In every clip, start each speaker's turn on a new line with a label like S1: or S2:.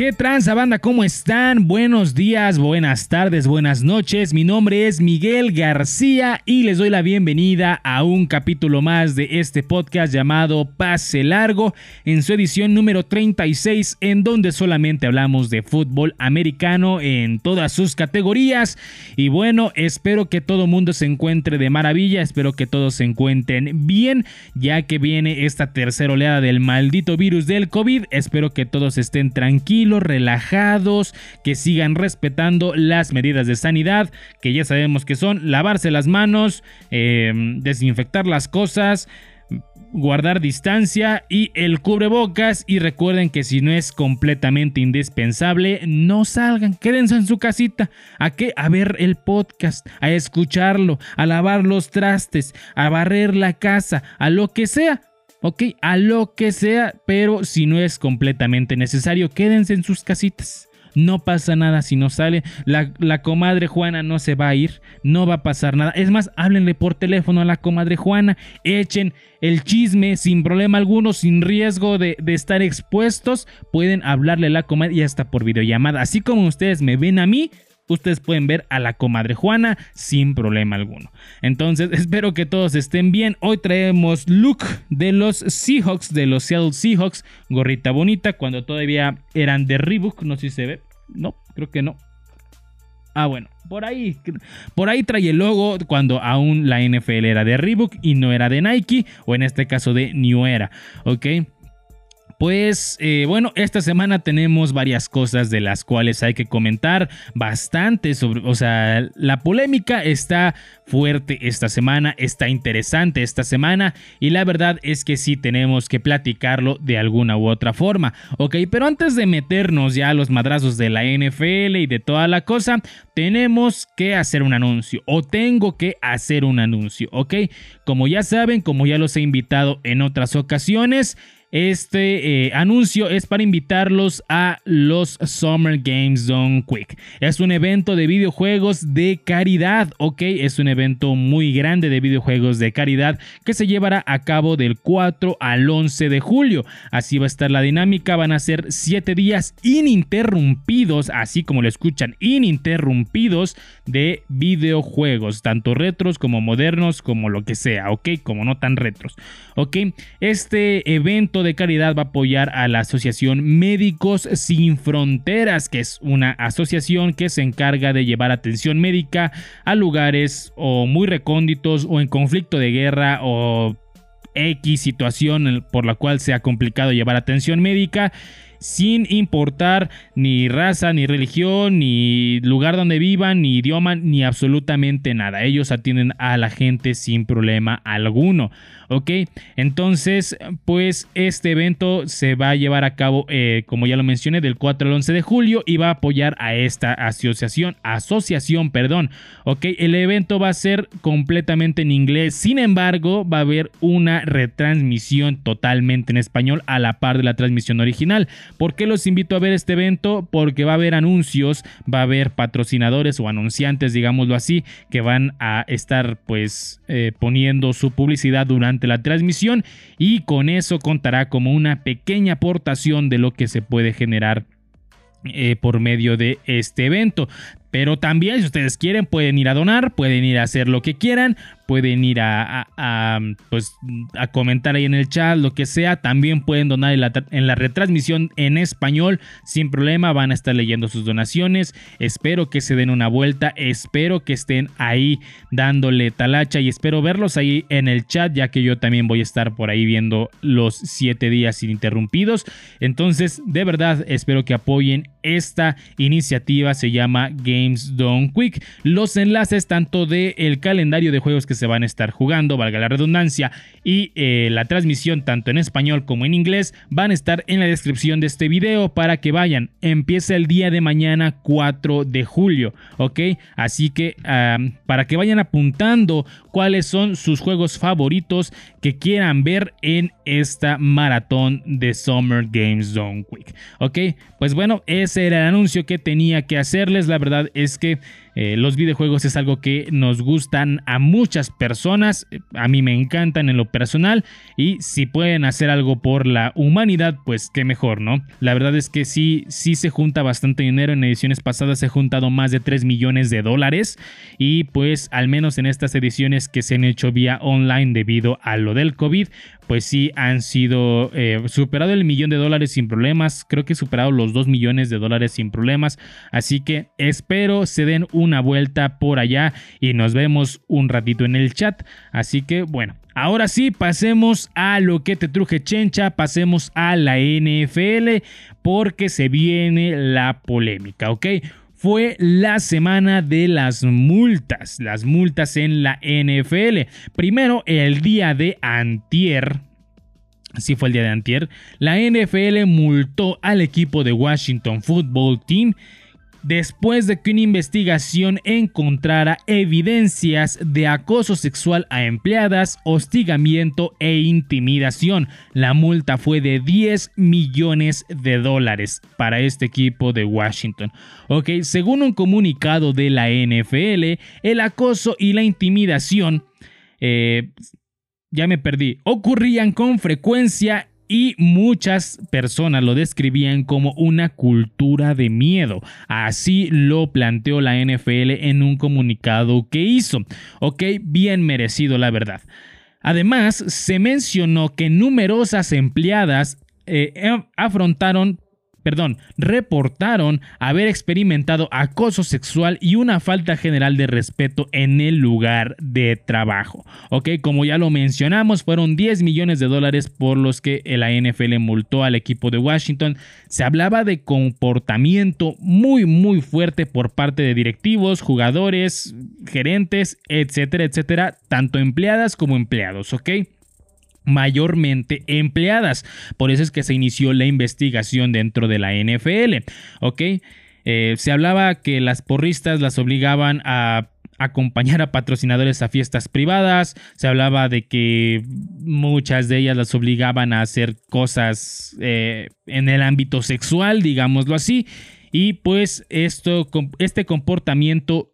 S1: ¿Qué tranza banda? ¿Cómo están? Buenos días, buenas tardes, buenas noches. Mi nombre es Miguel García y les doy la bienvenida a un capítulo más de este podcast llamado Pase Largo en su edición número 36 en donde solamente hablamos de fútbol americano en todas sus categorías. Y bueno, espero que todo mundo se encuentre de maravilla, espero que todos se encuentren bien ya que viene esta tercera oleada del maldito virus del COVID. Espero que todos estén tranquilos relajados, que sigan respetando las medidas de sanidad, que ya sabemos que son lavarse las manos, em, desinfectar las cosas, guardar distancia y el cubrebocas. Y recuerden que si no es completamente indispensable no salgan, quédense en su casita, a qué a ver el podcast, a escucharlo, a lavar los trastes, a barrer la casa, a lo que sea, Ok, a lo que sea, pero si no es completamente necesario, quédense en sus casitas. No pasa nada si no sale. La, la, comadre Juana no se va a ir. No va a pasar nada. Es más, háblenle por teléfono a la comadre Juana. Echen el chisme sin problema alguno, sin riesgo de, de estar expuestos. Pueden hablarle a la comadre y hasta por videollamada. Así como ustedes me ven a mí, ustedes pueden ver a la comadre Juana sin problema alguno. Entonces, espero que todos estén bien. Hoy traemos look de los Seahawks, de los Seattle Seahawks. Gorrita bonita, cuando todavía eran de Reebok. No sé si se ve. No, creo que no. Ah, bueno, por ahí, por ahí trae el logo cuando aún la NFL era de Reebok y no era de Nike, o en este caso de New Era, ¿ok? Pues eh, bueno, esta semana tenemos varias cosas de las cuales hay que comentar bastante o sea, la polémica está fuerte esta semana, está interesante esta semana y la verdad es que sí tenemos que platicarlo de alguna u otra forma, ok, pero antes de meternos ya a los madrazos de la NFL y de toda la cosa, tenemos que hacer un anuncio o tengo que hacer un anuncio, ok, como ya saben, como ya los he invitado en otras ocasiones, este eh, anuncio es para invitarlos a los Summer Games Done Quick. Es un evento de videojuegos de caridad, ok, es un evento muy grande de videojuegos de caridad que se llevará a cabo del 4 al 11 de julio. Así va a estar la dinámica, van a ser 7 días ininterrumpidos, así como lo escuchan, ininterrumpidos de videojuegos, tanto retros como modernos, como lo que sea, ok, como no tan retros, ok. Este evento de caridad va a apoyar a la Asociación Médicos Sin Fronteras, que es una asociación que se encarga de llevar atención médica a lugares o muy recónditos o en conflicto de guerra o X situación por la cual se ha complicado llevar atención médica sin importar ni raza, ni religión, ni lugar donde vivan, ni idioma, ni absolutamente nada. Ellos atienden a la gente sin problema alguno. ¿Ok? Entonces, pues este evento se va a llevar a cabo, eh, como ya lo mencioné, del 4 al 11 de julio y va a apoyar a esta asociación, asociación, perdón. ¿Ok? El evento va a ser completamente en inglés, sin embargo, va a haber una retransmisión totalmente en español a la par de la transmisión original. ¿Por qué los invito a ver este evento? Porque va a haber anuncios, va a haber patrocinadores o anunciantes, digámoslo así, que van a estar pues eh, poniendo su publicidad durante la transmisión y con eso contará como una pequeña aportación de lo que se puede generar eh, por medio de este evento. Pero también si ustedes quieren pueden ir a donar, pueden ir a hacer lo que quieran, pueden ir a, pues, a comentar ahí en el chat, lo que sea. También pueden donar en la, en la, retransmisión en español sin problema. Van a estar leyendo sus donaciones. Espero que se den una vuelta. Espero que estén ahí dándole talacha y espero verlos ahí en el chat ya que yo también voy a estar por ahí viendo los siete días ininterrumpidos. Entonces, de verdad, espero que apoyen esta iniciativa. Se llama Games Done Quick. Los enlaces tanto del el calendario de juegos que se van a estar jugando, valga la redundancia, y eh, la transmisión tanto en español como en inglés van a estar en la descripción de este video para que vayan. Empieza el día de mañana 4 de julio, ¿ok? Así que para que vayan apuntando cuáles son sus juegos favoritos que quieran ver en esta maratón de Summer Games Zone Quick, ¿ok? Pues bueno, ese el anuncio que tenía que hacerles, la verdad es que Eh, los videojuegos es algo que nos gustan a muchas personas, a mí me encantan en lo personal y si pueden hacer algo por la humanidad, pues qué mejor, ¿no? La verdad es que sí, sí se junta bastante dinero, en ediciones pasadas se ha juntado más de 3 millones de dólares y pues al menos en estas ediciones que se han hecho vía online debido a lo del COVID, pues sí han sido eh, superado el millón de dólares sin problemas, creo que superado los 2 millones de dólares sin problemas, así que espero se den una vuelta por allá y nos vemos un ratito en el chat, así que bueno. Ahora sí, pasemos a lo que te truje chencha, pasemos a la NFL porque se viene la polémica, ¿ok? fue la semana de las multas, las multas en la NFL. Primero, el día de antier, sí fue el día de antier, la NFL multó al equipo de Washington Football Team después de que una investigación encontrara evidencias de acoso sexual a empleadas, hostigamiento e intimidación. La multa fue de 10 millones de dólares para este equipo de Washington. Ok, según un comunicado de la NFL, el acoso y la intimidación... Eh, ya me perdí, ocurrían con frecuencia y muchas personas lo describían como una cultura de miedo. Así lo planteó la NFL en un comunicado que hizo. Ok, bien merecido la verdad. Además, se mencionó que numerosas empleadas eh, afrontaron perdón, reportaron haber experimentado acoso sexual y una falta general de respeto en el lugar de trabajo. Ok, como ya lo mencionamos, fueron 10 millones de dólares por los que la NFL multó al equipo de Washington. Se hablaba de comportamiento muy, muy fuerte por parte de directivos, jugadores, gerentes, etcétera, etcétera, tanto empleadas como empleados, ok mayormente empleadas. Por eso es que se inició la investigación dentro de la NFL. ¿Ok? Eh, se hablaba que las porristas las obligaban a acompañar a patrocinadores a fiestas privadas. Se hablaba de que muchas de ellas las obligaban a hacer cosas eh, en el ámbito sexual, digámoslo así. Y pues esto, este comportamiento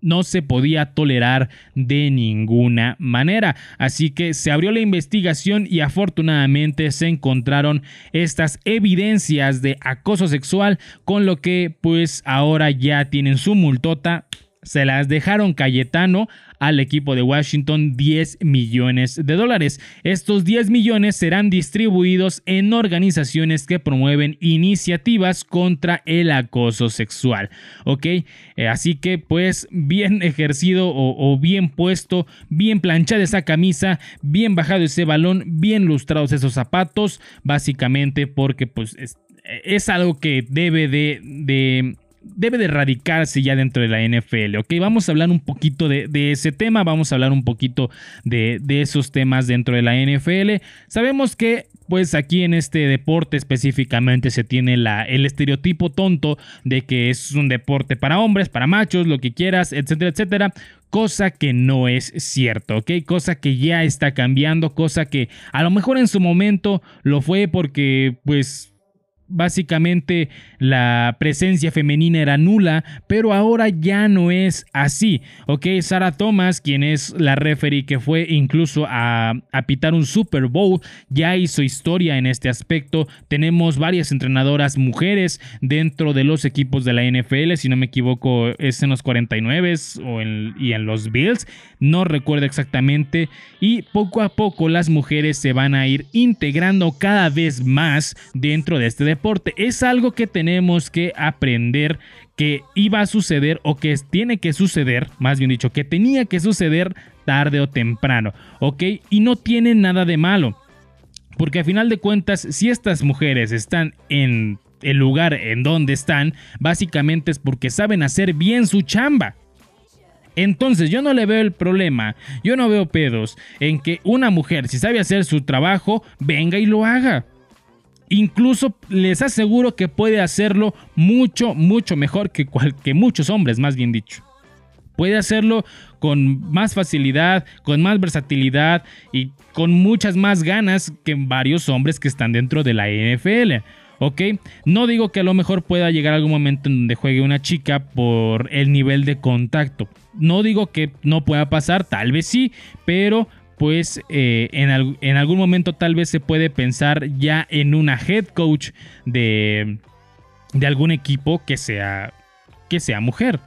S1: no se podía tolerar de ninguna manera. Así que se abrió la investigación y afortunadamente se encontraron estas evidencias de acoso sexual, con lo que pues ahora ya tienen su multota se las dejaron Cayetano al equipo de Washington 10 millones de dólares. Estos 10 millones serán distribuidos en organizaciones que promueven iniciativas contra el acoso sexual. ¿Ok? Eh, así que pues bien ejercido o, bien puesto, bien planchada esa camisa, bien bajado ese balón, bien lustrados esos zapatos, básicamente porque pues es, algo que debe de debe de erradicarse ya dentro de la NFL, ¿ok? Vamos a hablar un poquito de, ese tema, vamos a hablar un poquito de, esos temas dentro de la NFL. Sabemos que pues aquí en este deporte específicamente se tiene el estereotipo tonto de que es un deporte para hombres, para machos, lo que quieras, etcétera, etcétera. Cosa que no es cierto, ¿ok? Cosa que ya está cambiando, cosa que a lo mejor en su momento lo fue porque pues básicamente la presencia femenina era nula, pero ahora ya no es así. Ok, Sarah Thomas, quien es la referee que fue incluso a, a, pitar un Super Bowl, ya hizo historia en este aspecto. Tenemos varias entrenadoras mujeres dentro de los equipos de la NFL, si no me equivoco, es en los 49 o y en los Bills, no recuerdo exactamente. Y poco a poco las mujeres se van a ir integrando cada vez más dentro de este deporte es algo que tenemos que aprender que iba a suceder o que tiene que suceder, más bien dicho, que tenía que suceder tarde o temprano, ¿ok? Y no tiene nada de malo. Porque a final de cuentas, si estas mujeres están en el lugar en donde están, básicamente es porque saben hacer bien su chamba. Entonces yo no le veo el problema, yo no veo pedos en que una mujer, si sabe hacer su trabajo, venga y lo haga. Incluso les aseguro que puede hacerlo mucho, mucho mejor que, que muchos hombres, más bien dicho. Puede hacerlo con más facilidad, con más versatilidad y con muchas más ganas que varios hombres que están dentro de la NFL. ¿ok? No digo que a lo mejor pueda llegar algún momento en donde juegue una chica por el nivel de contacto. No digo que no pueda pasar, tal vez sí, pero pues eh, en, en, algún momento tal vez se puede pensar ya en una head coach de, de algún equipo que sea, que sea mujer.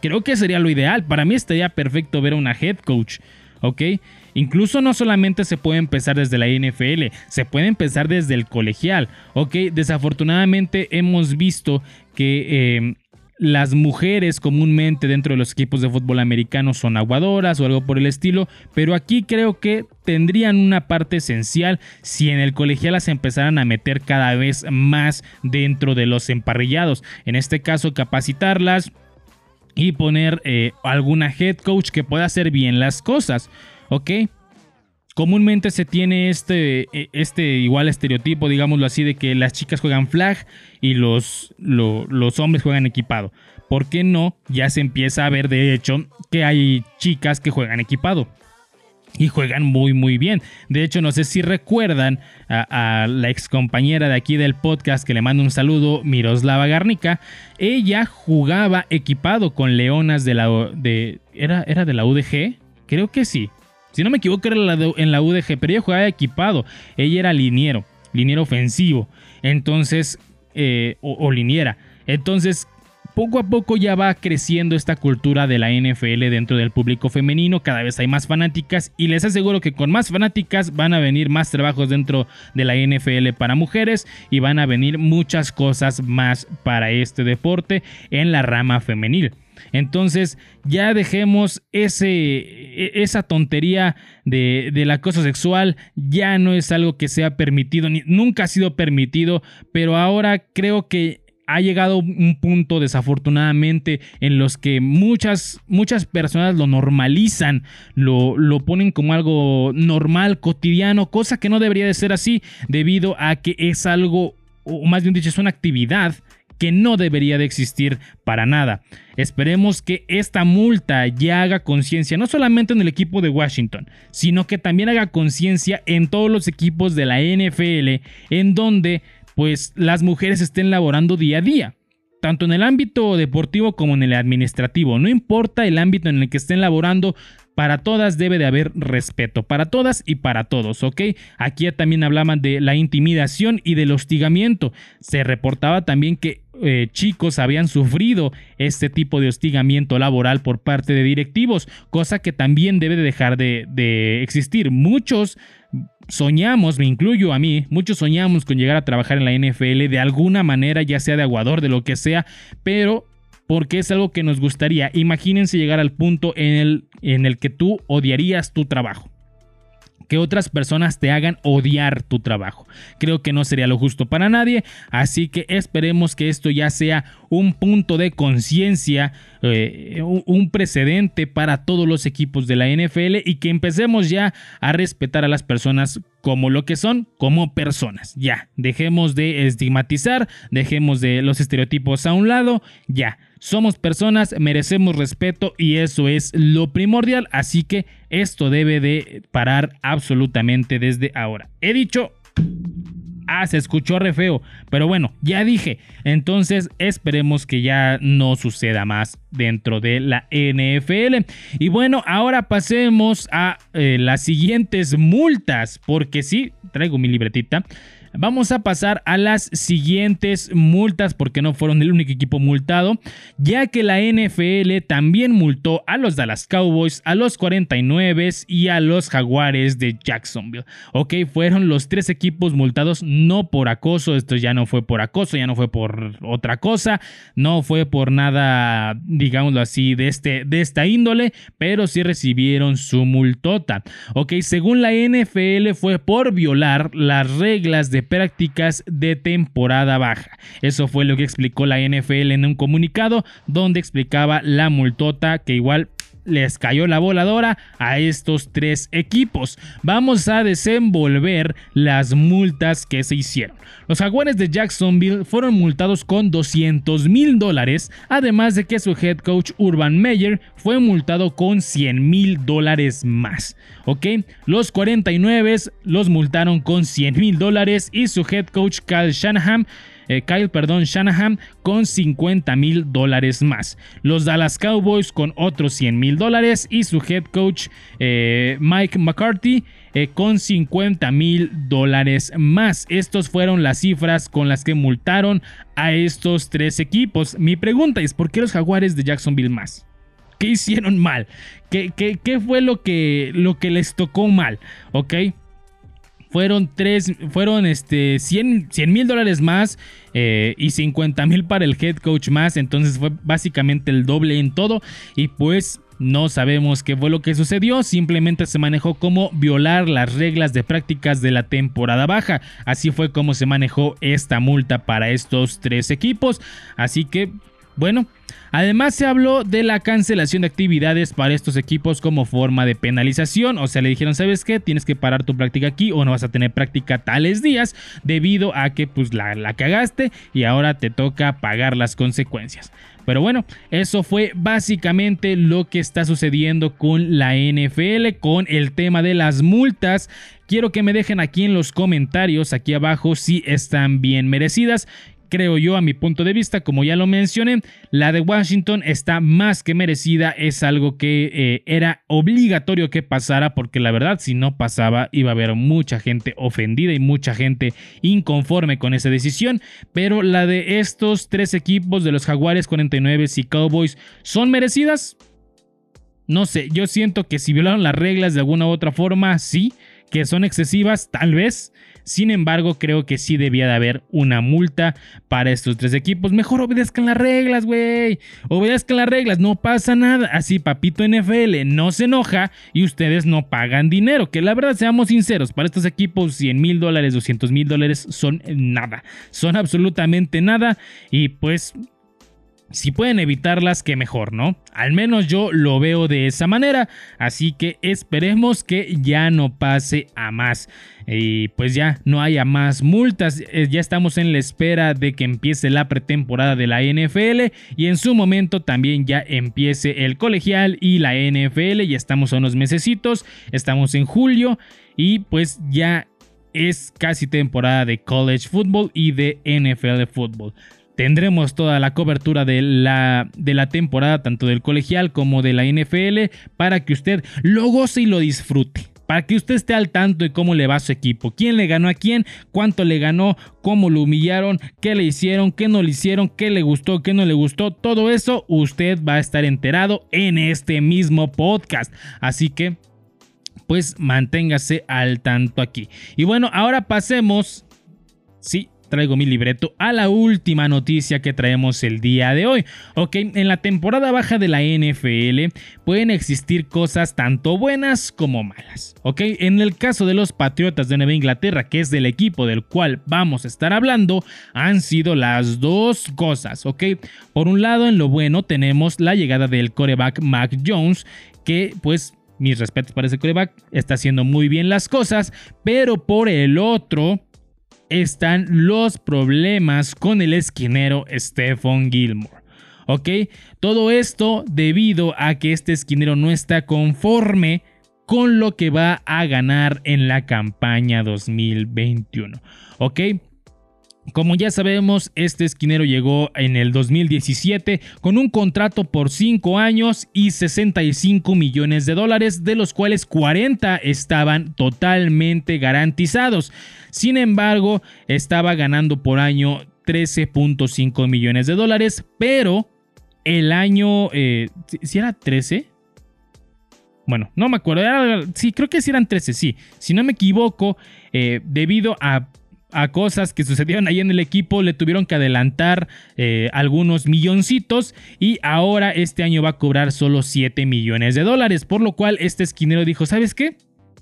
S1: Creo que sería lo ideal. Para mí estaría perfecto ver a una head coach. ¿Ok? Incluso no solamente se puede empezar desde la NFL, se puede empezar desde el colegial. ¿Ok? Desafortunadamente hemos visto que em, las mujeres comúnmente dentro de los equipos de fútbol americano son aguadoras o algo por el estilo, pero aquí creo que tendrían una parte esencial si en el colegial las empezaran a meter cada vez más dentro de los emparrillados. En este caso, capacitarlas y poner eh, alguna head coach que pueda hacer bien las cosas, ¿ok? Comúnmente se tiene este, e, este igual estereotipo, digámoslo así, de que las chicas juegan flag y los, los hombres juegan equipado. ¿Por qué no? Ya se empieza a ver de hecho que hay chicas que juegan equipado y juegan muy muy bien. De hecho, no sé si recuerdan a, la ex compañera de aquí del podcast que le mando un saludo, Miroslava Garnica. Ella jugaba equipado con leonas de la de era era de la UDG, creo que sí. Si no me equivoco era en la UDG, pero ella jugaba equipado. Ella era liniero, liniero ofensivo. Entonces eh, o, o liniera. Entonces poco a poco ya va creciendo esta cultura de la NFL dentro del público femenino, cada vez hay más fanáticas y les aseguro que con más fanáticas van a venir más trabajos dentro de la NFL para mujeres y van a venir muchas cosas más para este deporte en la rama femenil. Entonces ya dejemos ese, e, esa tontería de, del acoso sexual, ya no es algo que sea permitido, ni, nunca ha sido permitido, pero ahora creo que ha llegado un punto desafortunadamente en los que muchas, muchas personas lo normalizan, lo, lo ponen como algo normal, cotidiano, cosa que no debería de ser así debido a que es algo, o más bien dicho, es una actividad que no debería de existir para nada. Esperemos que esta multa ya haga conciencia, no solamente en el equipo de Washington, sino que también haga conciencia en todos los equipos de la NFL, en donde pues las mujeres estén laborando día a día. Tanto en el ámbito deportivo como en el administrativo. No importa el ámbito en el que estén laborando, para todas debe de haber respeto, para todas y para todos, ¿ok? Aquí también hablaban de la intimidación y del hostigamiento. Se reportaba también que eh, chicos habían sufrido este tipo de hostigamiento laboral por parte de directivos, cosa que también debe de dejar de, de existir. Muchos soñamos, me incluyo a mí, muchos soñamos con llegar a trabajar en la NFL de alguna manera, ya sea de aguador, de lo que sea, pero porque es algo que nos gustaría. Imagínense llegar al punto en el, en el que tú odiarías tu trabajo que otras personas te hagan odiar tu trabajo. Creo que no sería lo justo para nadie, así que esperemos que esto ya sea un punto de conciencia, eh, un precedente para todos los equipos de la NFL y que empecemos ya a respetar a las personas como lo que son, como personas. Ya, dejemos de estigmatizar, dejemos de los estereotipos a un lado, ya. Somos personas, merecemos respeto y eso es lo primordial, así que esto debe de parar absolutamente desde ahora. He dicho... Ah, se escuchó re feo. Pero bueno, ya dije. Entonces esperemos que ya no suceda más dentro de la NFL. Y bueno, ahora pasemos a eh, las siguientes multas. Porque sí, traigo mi libretita. Vamos a pasar a las siguientes multas porque no fueron el único equipo multado, ya que la NFL también multó a los Dallas Cowboys, a los 49 y a los Jaguares de Jacksonville. Ok, fueron los tres equipos multados no por acoso, esto ya no fue por acoso, ya no fue por otra cosa, no fue por nada, digámoslo así, de, este, de esta índole, pero sí recibieron su multota. Ok, según la NFL fue por violar las reglas prácticas de temporada baja. Eso fue lo que explicó la NFL en un comunicado donde explicaba la multota que igual les cayó la voladora a estos tres equipos. Vamos a desenvolver las multas que se hicieron. Los jaguares de Jacksonville fueron multados con 200 mil dólares, además de que su head coach Urban Meyer fue multado con 100 mil dólares más. ¿Ok? Los 49 los multaron con 100 mil dólares y su head coach Kyle Shanahan eh, Kyle, perdón, Shanahan con 50 mil dólares más. Los Dallas Cowboys con otros 100 mil dólares y su head coach eh, Mike McCarthy eh, con 50 mil dólares más. Estos fueron las cifras con las que multaron a estos tres equipos. Mi pregunta es, ¿por qué los jaguares de Jacksonville más? ¿Qué hicieron mal? ¿Qué, qué, fue lo que, lo que les tocó mal? ¿Ok? fueron, tres, fueron este, 100 mil dólares más eh, y 50 mil para el head coach más. Entonces fue básicamente el doble en todo. Y pues no sabemos qué fue lo que sucedió, simplemente se manejó como violar las reglas de prácticas de la temporada baja. Así fue como se manejó esta multa para estos tres equipos. Así que, bueno, Además se habló de la cancelación de actividades para estos equipos como forma de penalización, o sea, le dijeron, ¿sabes qué? Tienes que parar tu práctica aquí o no vas a tener práctica tales días debido a que pues la, la cagaste y ahora te toca pagar las consecuencias. Pero bueno, eso fue básicamente lo que está sucediendo con la NFL, con el tema de las multas. Quiero que me dejen aquí en los comentarios, aquí abajo, si están bien merecidas creo yo a mi punto de vista, como ya lo mencioné, la de Washington está más que merecida, es algo que eh, era obligatorio que pasara, porque la verdad si no pasaba iba a haber mucha gente ofendida y mucha gente inconforme con esa decisión, pero la de estos tres equipos de los Jaguares 49 y Cowboys son merecidas. No sé, yo siento que si violaron las reglas de alguna u otra forma, sí, que son excesivas, tal vez, sin embargo, creo que sí debía de haber una multa para estos tres equipos. Mejor obedezcan las reglas, güey. Obedezcan las reglas, no pasa nada. Así, papito NFL no se enoja y ustedes no pagan dinero. Que la verdad, seamos sinceros, para estos equipos 100 mil dólares, 200 mil dólares son nada. Son absolutamente nada. Y pues si pueden evitarlas, que mejor, ¿no? Al menos yo lo veo de esa manera, así que esperemos que ya no pase a más. Y pues ya no haya más multas, eh, ya estamos en la espera de que empiece la pretemporada de la NFL y en su momento también ya empiece el colegial y la NFL, ya estamos a unos mesecitos, estamos en julio y pues ya es casi temporada de college football y de NFL football. Tendremos toda la cobertura de la, de la temporada, tanto del colegial como de la NFL, para que usted lo goce y lo disfrute para que usted esté al tanto de cómo le va a su equipo, quién le ganó a quién, cuánto le ganó, cómo lo humillaron, qué le hicieron, qué no le hicieron, qué le gustó, qué no le gustó, todo eso usted va a estar enterado en este mismo podcast. Así que, pues manténgase al tanto aquí. Y bueno, ahora pasemos, sí, traigo mi libreto a la última noticia que traemos el día de hoy. Ok, en la temporada baja de la NFL pueden existir cosas tanto buenas como malas. Ok, en el caso de los Patriotas de Nueva Inglaterra, que es del equipo del cual vamos a estar hablando, han sido las dos cosas. Ok, por un lado, en lo bueno tenemos la llegada del coreback Mac Jones, que pues mis respetos para ese coreback, está haciendo muy bien las cosas, pero por el otro, están los problemas con el esquinero Stephon Gilmore. ¿Ok? Todo esto debido a que este esquinero no está conforme con lo que va a ganar en la campaña 2021. ¿Ok? Como ya sabemos, este esquinero llegó en el 2017 con un contrato por 5 años y 65 millones de dólares, de los cuales 40 estaban totalmente garantizados. Sin embargo, estaba ganando por año 13.5 millones de dólares, pero el año... Eh, ¿Si era 13? Bueno, no me acuerdo. sí, creo que sí eran 13, sí. Si no me equivoco, eh, debido a a cosas que sucedieron ahí en el equipo, le tuvieron que adelantar eh, algunos milloncitos y ahora este año va a cobrar solo 7 millones de dólares, por lo cual este esquinero dijo, ¿sabes qué?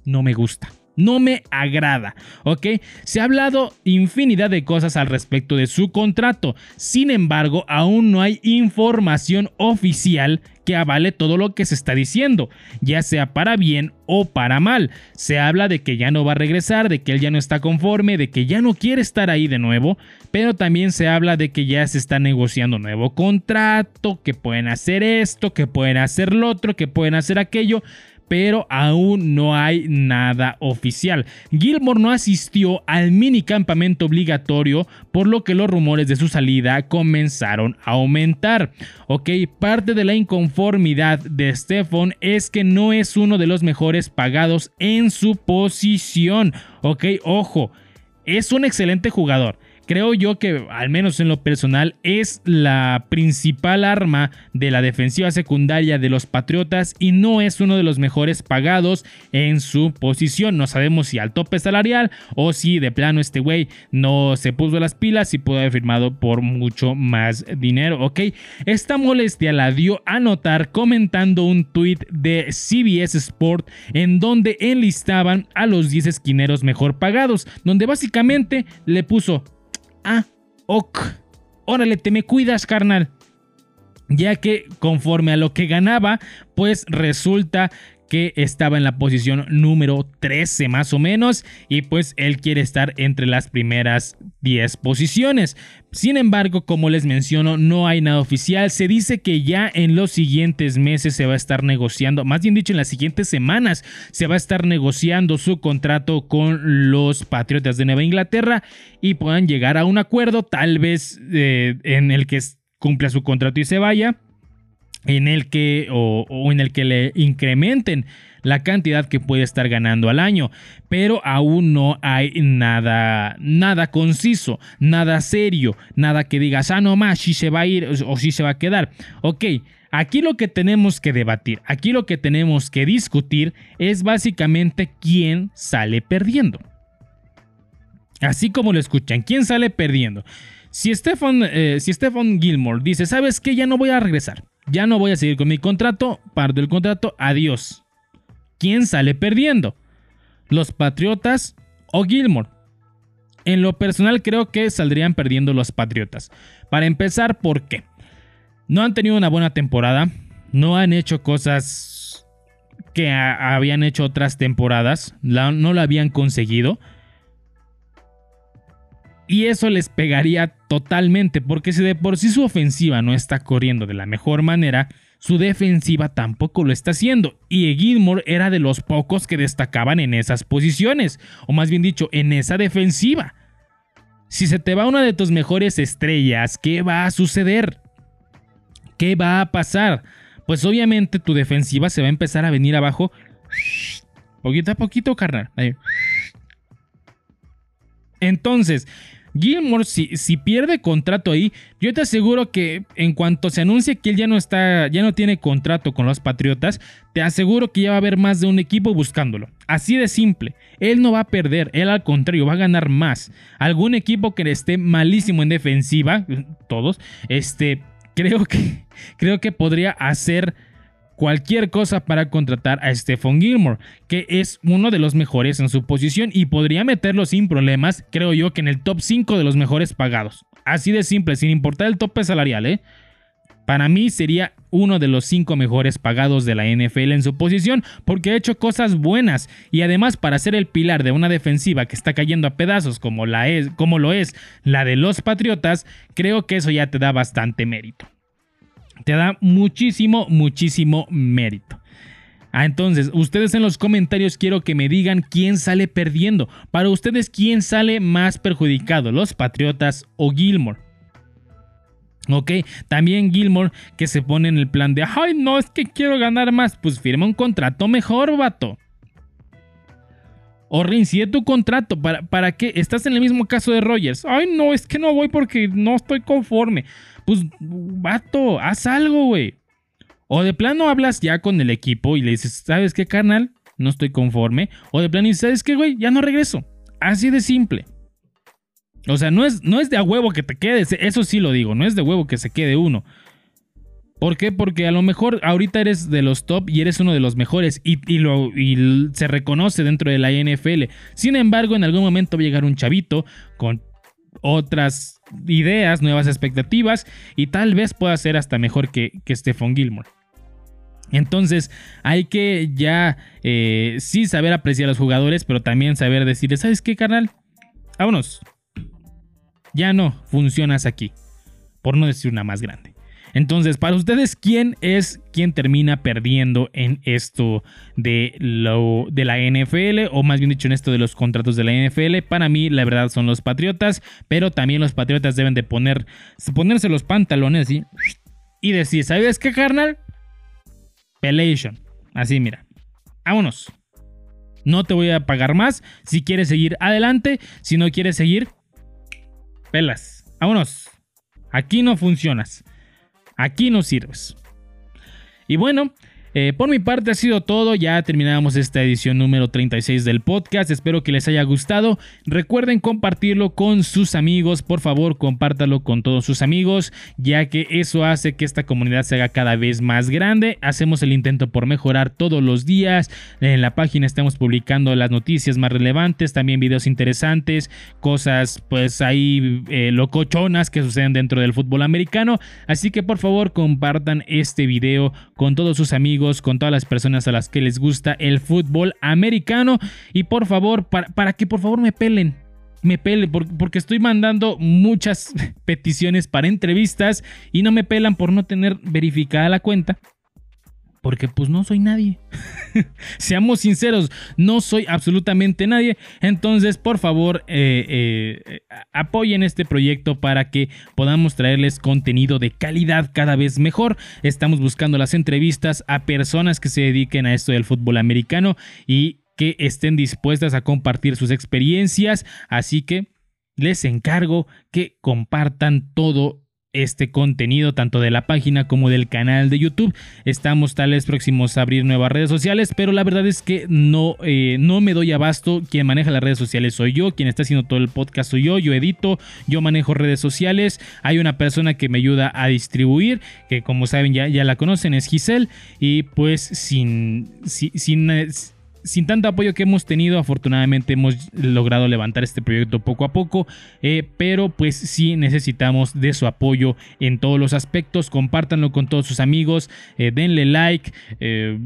S1: No me gusta. No me agrada, ¿ok? Se ha hablado infinidad de cosas al respecto de su contrato. Sin embargo, aún no hay información oficial que avale todo lo que se está diciendo, ya sea para bien o para mal. Se habla de que ya no va a regresar, de que él ya no está conforme, de que ya no quiere estar ahí de nuevo, pero también se habla de que ya se está negociando nuevo contrato, que pueden hacer esto, que pueden hacer lo otro, que pueden hacer aquello pero aún no hay nada oficial. Gilmore no asistió al mini campamento obligatorio, por lo que los rumores de su salida comenzaron a aumentar. Ok, parte de la inconformidad de Stephon es que no es uno de los mejores pagados en su posición. Ok, ojo, es un excelente jugador creo yo que, al menos en lo personal, es la principal arma de la defensiva secundaria de los Patriotas y no es uno de los mejores pagados en su posición. No sabemos si al tope salarial o si de plano este güey no se puso las pilas y pudo haber firmado por mucho más dinero, ¿ok? Esta molestia la dio a notar comentando un tweet de CBS Sport en donde enlistaban a los 10 esquineros mejor pagados, donde básicamente le puso Ah, ok. Órale, te me cuidas, carnal. Ya que conforme a lo que ganaba, pues resulta que estaba en la posición número 13 más o menos y pues él quiere estar entre las primeras 10 posiciones. Sin embargo, como les menciono, no hay nada oficial. Se dice que ya en los siguientes meses se va a estar negociando, más bien dicho, en las siguientes semanas se va a estar negociando su contrato con los Patriotas de Nueva Inglaterra y puedan llegar a un acuerdo, tal vez eh, en el que cumpla su contrato y se vaya en el que o, en el que le incrementen la cantidad que puede estar ganando al año, pero aún no hay nada nada conciso, nada serio, nada que digas, ah, no más, si se va a ir o si se va a quedar. Ok, aquí lo que tenemos que debatir, aquí lo que tenemos que discutir es básicamente quién sale perdiendo. Así como lo escuchan, ¿quién sale perdiendo? Si Stephen, eh, si Stephen Gilmore dice, ¿sabes qué? Ya no voy a regresar ya no voy a seguir con mi contrato, parto el contrato, adiós. ¿Quién sale perdiendo? ¿Los Patriotas o Gilmore? En lo personal creo que saldrían perdiendo los Patriotas. Para empezar, ¿por qué? No han tenido una buena temporada, no han hecho cosas que habían hecho otras temporadas, no lo habían conseguido. Y eso les pegaría totalmente, porque si de por sí su ofensiva no está corriendo de la mejor manera, su defensiva tampoco lo está haciendo. Y Gilmore era de los pocos que destacaban en esas posiciones, o más bien dicho, en esa defensiva. Si se te va una de tus mejores estrellas, ¿qué va a suceder? ¿Qué va a pasar? Pues obviamente tu defensiva se va a empezar a venir abajo. Poquito a poquito, carnal. Entonces, Gilmore, si, si, pierde contrato ahí, yo te aseguro que en cuanto se anuncie que él ya no está, ya no tiene contrato con los Patriotas, te aseguro que ya va a haber más de un equipo buscándolo. Así de simple. Él no va a perder, él al contrario va a ganar más. Algún equipo que esté malísimo en defensiva, todos, este, creo que, creo que podría hacer cualquier cosa para contratar a Stephon Gilmore, que es uno de los mejores en su posición y podría meterlo sin problemas, creo yo, que en el top 5 de los mejores pagados. Así de simple, sin importar el tope salarial, ¿eh? Para mí sería uno de los 5 mejores pagados de la NFL en su posición porque ha hecho cosas buenas y además para ser el pilar de una defensiva que está cayendo a pedazos como, la es, como lo es la de los Patriotas, creo que eso ya te da bastante mérito te da muchísimo, muchísimo mérito. Ah, entonces, ustedes en los comentarios quiero que me digan quién sale perdiendo. Para ustedes, ¿quién sale más perjudicado? ¿Los Patriotas o Gilmore? Ok, también Gilmore que se pone en el plan de, ay, no, es que quiero ganar más. Pues firma un contrato mejor, vato. O reincide tu contrato. ¿Para, ¿Para qué? Estás en el mismo caso de Rogers. Ay, no, es que no voy porque no estoy conforme. Pues, vato, haz algo, güey. O de plano hablas ya con el equipo y le dices, ¿sabes qué, carnal? No estoy conforme. O de plano dices, ¿sabes qué, güey? Ya no regreso. Así de simple. O sea, no es, no es de a huevo que te quedes. Eso sí lo digo. No es de huevo que se quede uno. ¿Por qué? Porque a lo mejor ahorita eres de los top y eres uno de los mejores y, lo, y se reconoce dentro de la NFL. Sin embargo, en algún momento va a llegar un chavito con otras ideas, nuevas expectativas y tal vez pueda ser hasta mejor que, que Stephon Gilmore. Entonces hay que ya eh, sí saber apreciar a los jugadores, pero también saber decir, ¿sabes qué, carnal? Vámonos. Ya no funcionas aquí. Por no decir una más grande. Entonces, para ustedes, ¿quién es quien termina perdiendo en esto de, lo, de la NFL? O más bien dicho, en esto de los contratos de la NFL. Para mí, la verdad, son los Patriotas. Pero también los Patriotas deben de poner, ponerse los pantalones así. Y decir, ¿sabes qué, carnal? Pelation. Así, mira. Vámonos. No te voy a pagar más. Si quieres seguir adelante. Si no quieres seguir, pelas. Vámonos. Aquí no funcionas. Aquí no sirves. Y bueno, eh, por mi parte ha sido todo, ya terminamos esta edición número 36 del podcast, espero que les haya gustado, recuerden compartirlo con sus amigos, por favor compártalo con todos sus amigos, ya que eso hace que esta comunidad se haga cada vez más grande, hacemos el intento por mejorar todos los días, en la página estamos publicando las noticias más relevantes, también videos interesantes, cosas pues ahí eh, locochonas que suceden dentro del fútbol americano, así que por favor compartan este video con todos sus amigos, con todas las personas a las que les gusta el fútbol americano. Y por favor, para, que por favor me pelen. Me pelen, porque estoy mandando muchas peticiones para entrevistas y no me pelan por no tener verificada la cuenta porque pues no soy nadie. Seamos sinceros, no soy absolutamente nadie. Entonces, por favor, eh, eh, apoyen este proyecto para que podamos traerles contenido de calidad cada vez mejor. Estamos buscando las entrevistas a personas que se dediquen a esto del fútbol americano y que estén dispuestas a compartir sus experiencias. Así que les encargo que compartan todo este contenido tanto de la página como del canal de YouTube. Estamos tal vez próximos a abrir nuevas redes sociales, pero la verdad es que no, eh, no me doy abasto. Quien maneja las redes sociales soy yo, quien está haciendo todo el podcast soy yo, yo edito, yo manejo redes sociales. Hay una persona que me ayuda a distribuir, que como saben ya, ya la conocen, es Giselle, y pues sin, sin, sin sin tanto apoyo que hemos tenido, afortunadamente hemos logrado levantar este proyecto poco a poco, eh, pero pues sí necesitamos de su apoyo en todos los aspectos, compártanlo con todos sus amigos, eh, denle like, eh,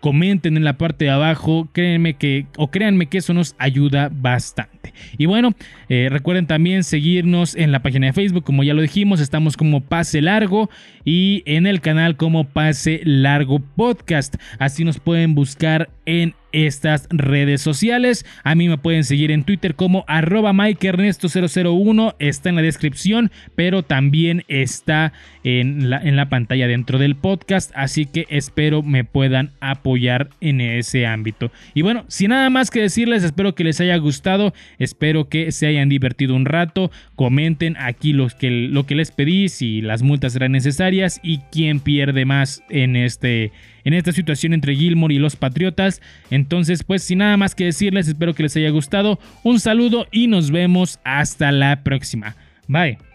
S1: comenten en la parte de abajo, créanme que, o créanme que eso nos ayuda bastante. Y bueno, recuerden también seguirnos en la página de Facebook, como ya lo dijimos, estamos como Pase Largo y en el canal como Pase Largo Podcast, así nos pueden buscar en estas redes sociales. A mí me pueden seguir en Twitter como arroba MikeErnesto001. Está en la descripción, pero también está en la, en la pantalla dentro del podcast. Así que espero me puedan apoyar en ese ámbito. Y bueno, sin nada más que decirles, espero que les haya gustado. Espero que se hayan divertido un rato. Comenten aquí los que, lo que les pedí, si las multas serán necesarias y quién pierde más en este en esta situación entre Gilmore y los Patriotas. Entonces, pues sin nada más que decirles, espero que les haya gustado. Un saludo y nos vemos hasta la próxima. Bye.